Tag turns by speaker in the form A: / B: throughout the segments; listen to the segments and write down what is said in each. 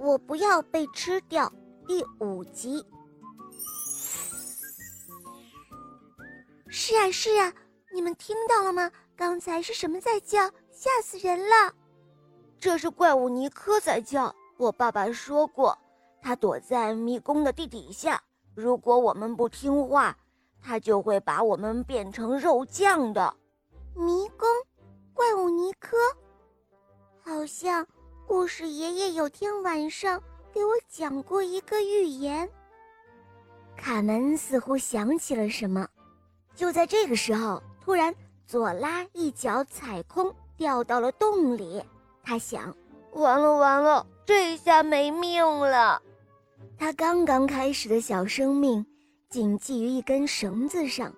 A: 我不要被吃掉。第五集。是啊是啊，你们听到了吗？刚才是什么在叫？吓死人了！
B: 这是怪物尼科在叫。我爸爸说过，他躲在迷宫的地底下。如果我们不听话，他就会把我们变成肉酱的。
A: 迷宫，怪物尼科，好像故事爷爷有天晚上给我讲过一个寓言。卡门似乎想起了什么，就在这个时候，突然左拉一脚踩空，掉到了洞里。他想：
B: 完了完了，这下没命了。
A: 他刚刚开始的小生命仅系于一根绳子上，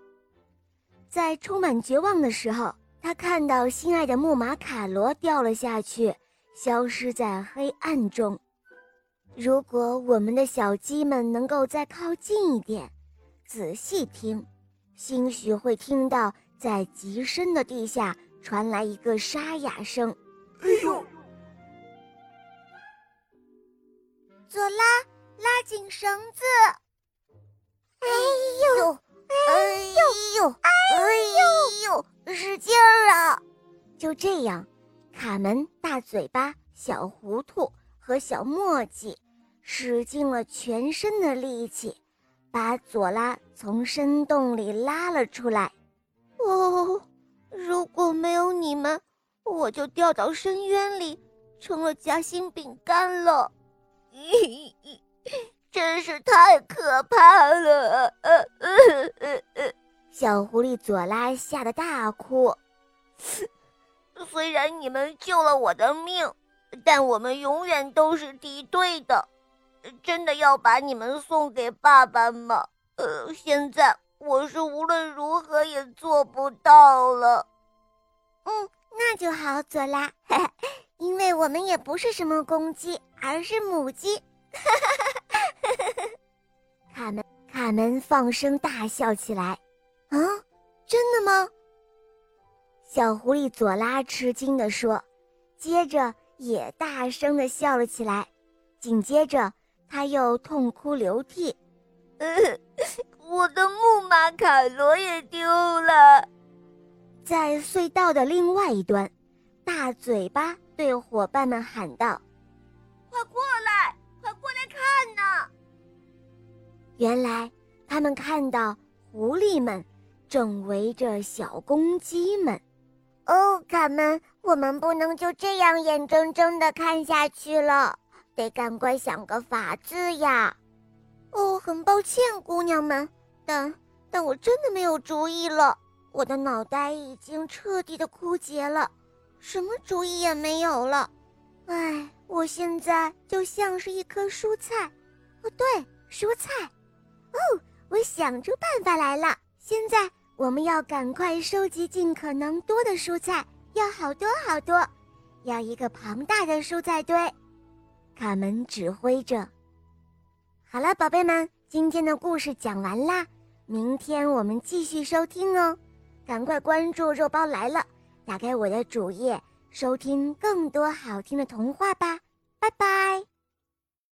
A: 在充满绝望的时候，他看到心爱的木马卡罗掉了下去，消失在黑暗中。如果我们的小鸡们能够再靠近一点，仔细听，兴许会听到在极深的地下传来一个沙哑声：“
C: 哎呦！”
A: 左拉。拉紧绳子！哎呦！哎呦！哎呦！哎呦使劲儿啊！就这样，卡门、大嘴巴、小糊涂和小墨迹使尽了全身的力气，把左拉从深洞里拉了出来。
B: 哦，如果没有你们，我就掉到深渊里，成了夹心饼干了。真是太可怕了！
A: 小狐狸佐拉吓得大哭。
B: 虽然你们救了我的命，但我们永远都是敌对的。真的要把你们送给爸爸吗？呃，现在我是无论如何也做不到了。
A: 嗯，那就好，佐拉，因为我们也不是什么公鸡，而是母鸡。哈哈哈哈哈！卡门卡门放声大笑起来。啊，真的吗？小狐狸佐拉吃惊地说，接着也大声地笑了起来。紧接着，他又痛哭流涕。
B: 呃我的木马卡罗也丢了。
A: 在隧道的另外一端，大嘴巴对伙伴们喊道：“
B: 快过来！”快过来看呐！
A: 原来他们看到狐狸们正围着小公鸡们。哦，卡门，我们不能就这样眼睁睁的看下去了，得赶快想个法子呀！哦，很抱歉，姑娘们，但但我真的没有主意了。我的脑袋已经彻底的枯竭了，什么主意也没有了。唉。我现在就像是一颗蔬菜，哦，对，蔬菜。哦，我想出办法来了。现在我们要赶快收集尽可能多的蔬菜，要好多好多，要一个庞大的蔬菜堆。卡门指挥着。好了，宝贝们，今天的故事讲完啦，明天我们继续收听哦。赶快关注“肉包来了”，打开我的主页。收听更多好听的童话吧，拜拜。